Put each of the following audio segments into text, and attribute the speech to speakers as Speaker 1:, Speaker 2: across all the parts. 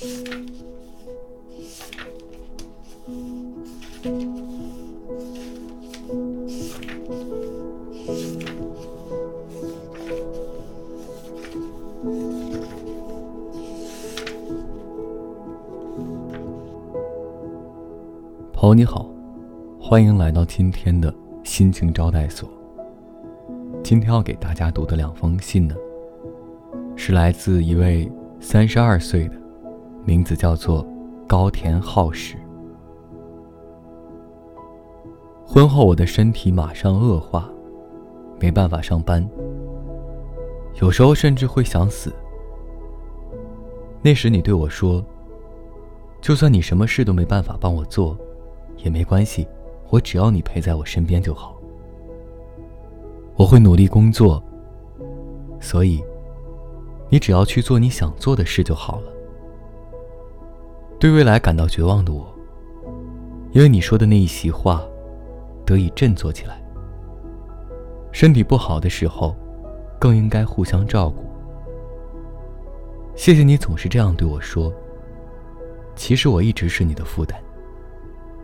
Speaker 1: 朋友你好，欢迎来到今天的心情招待所。今天要给大家读的两封信呢，是来自一位三十二岁的，名字叫做高田浩史。婚后我的身体马上恶化，没办法上班，有时候甚至会想死。那时你对我说：“就算你什么事都没办法帮我做。”也没关系，我只要你陪在我身边就好。我会努力工作，所以你只要去做你想做的事就好了。对未来感到绝望的我，因为你说的那一席话，得以振作起来。身体不好的时候，更应该互相照顾。谢谢你总是这样对我说。其实我一直是你的负担。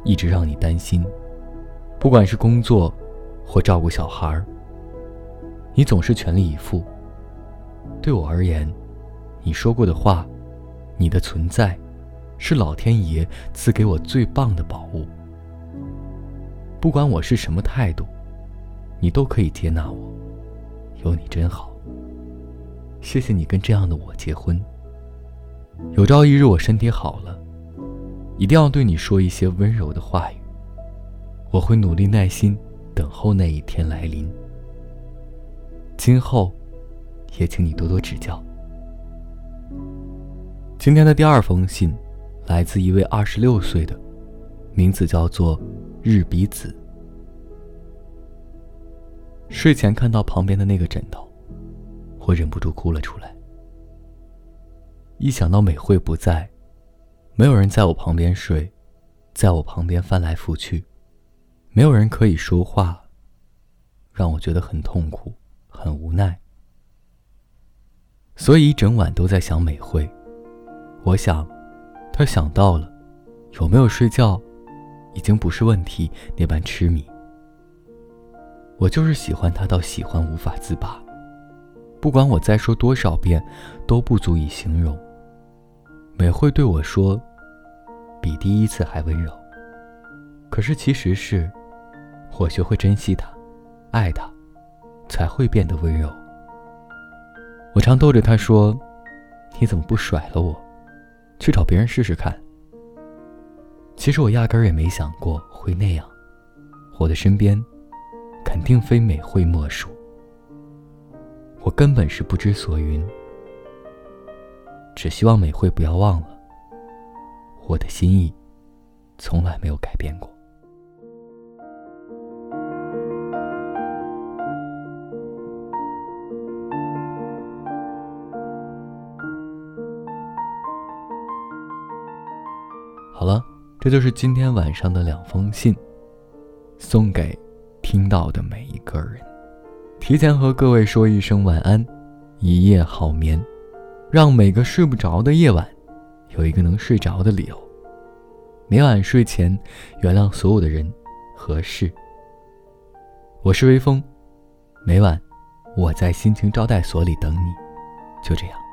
Speaker 1: 一直让你担心，不管是工作，或照顾小孩儿，你总是全力以赴。对我而言，你说过的话，你的存在，是老天爷赐给我最棒的宝物。不管我是什么态度，你都可以接纳我。有你真好。谢谢你跟这样的我结婚。有朝一日我身体好了。一定要对你说一些温柔的话语。我会努力耐心等候那一天来临。今后，也请你多多指教。今天的第二封信，来自一位二十六岁的，名字叫做日比子。睡前看到旁边的那个枕头，我忍不住哭了出来。一想到美惠不在。没有人在我旁边睡，在我旁边翻来覆去，没有人可以说话，让我觉得很痛苦，很无奈。所以一整晚都在想美惠。我想，他想到了，有没有睡觉，已经不是问题。那般痴迷，我就是喜欢他到喜欢无法自拔。不管我再说多少遍，都不足以形容。美惠对我说：“比第一次还温柔。”可是其实是，我学会珍惜他，爱他，才会变得温柔。我常逗着他说：“你怎么不甩了我，去找别人试试看？”其实我压根儿也没想过会那样，我的身边，肯定非美惠莫属。我根本是不知所云。只希望美惠不要忘了，我的心意从来没有改变过。好了，这就是今天晚上的两封信，送给听到的每一个人。提前和各位说一声晚安，一夜好眠。让每个睡不着的夜晚，有一个能睡着的理由。每晚睡前，原谅所有的人和事。我是微风，每晚我在心情招待所里等你。就这样。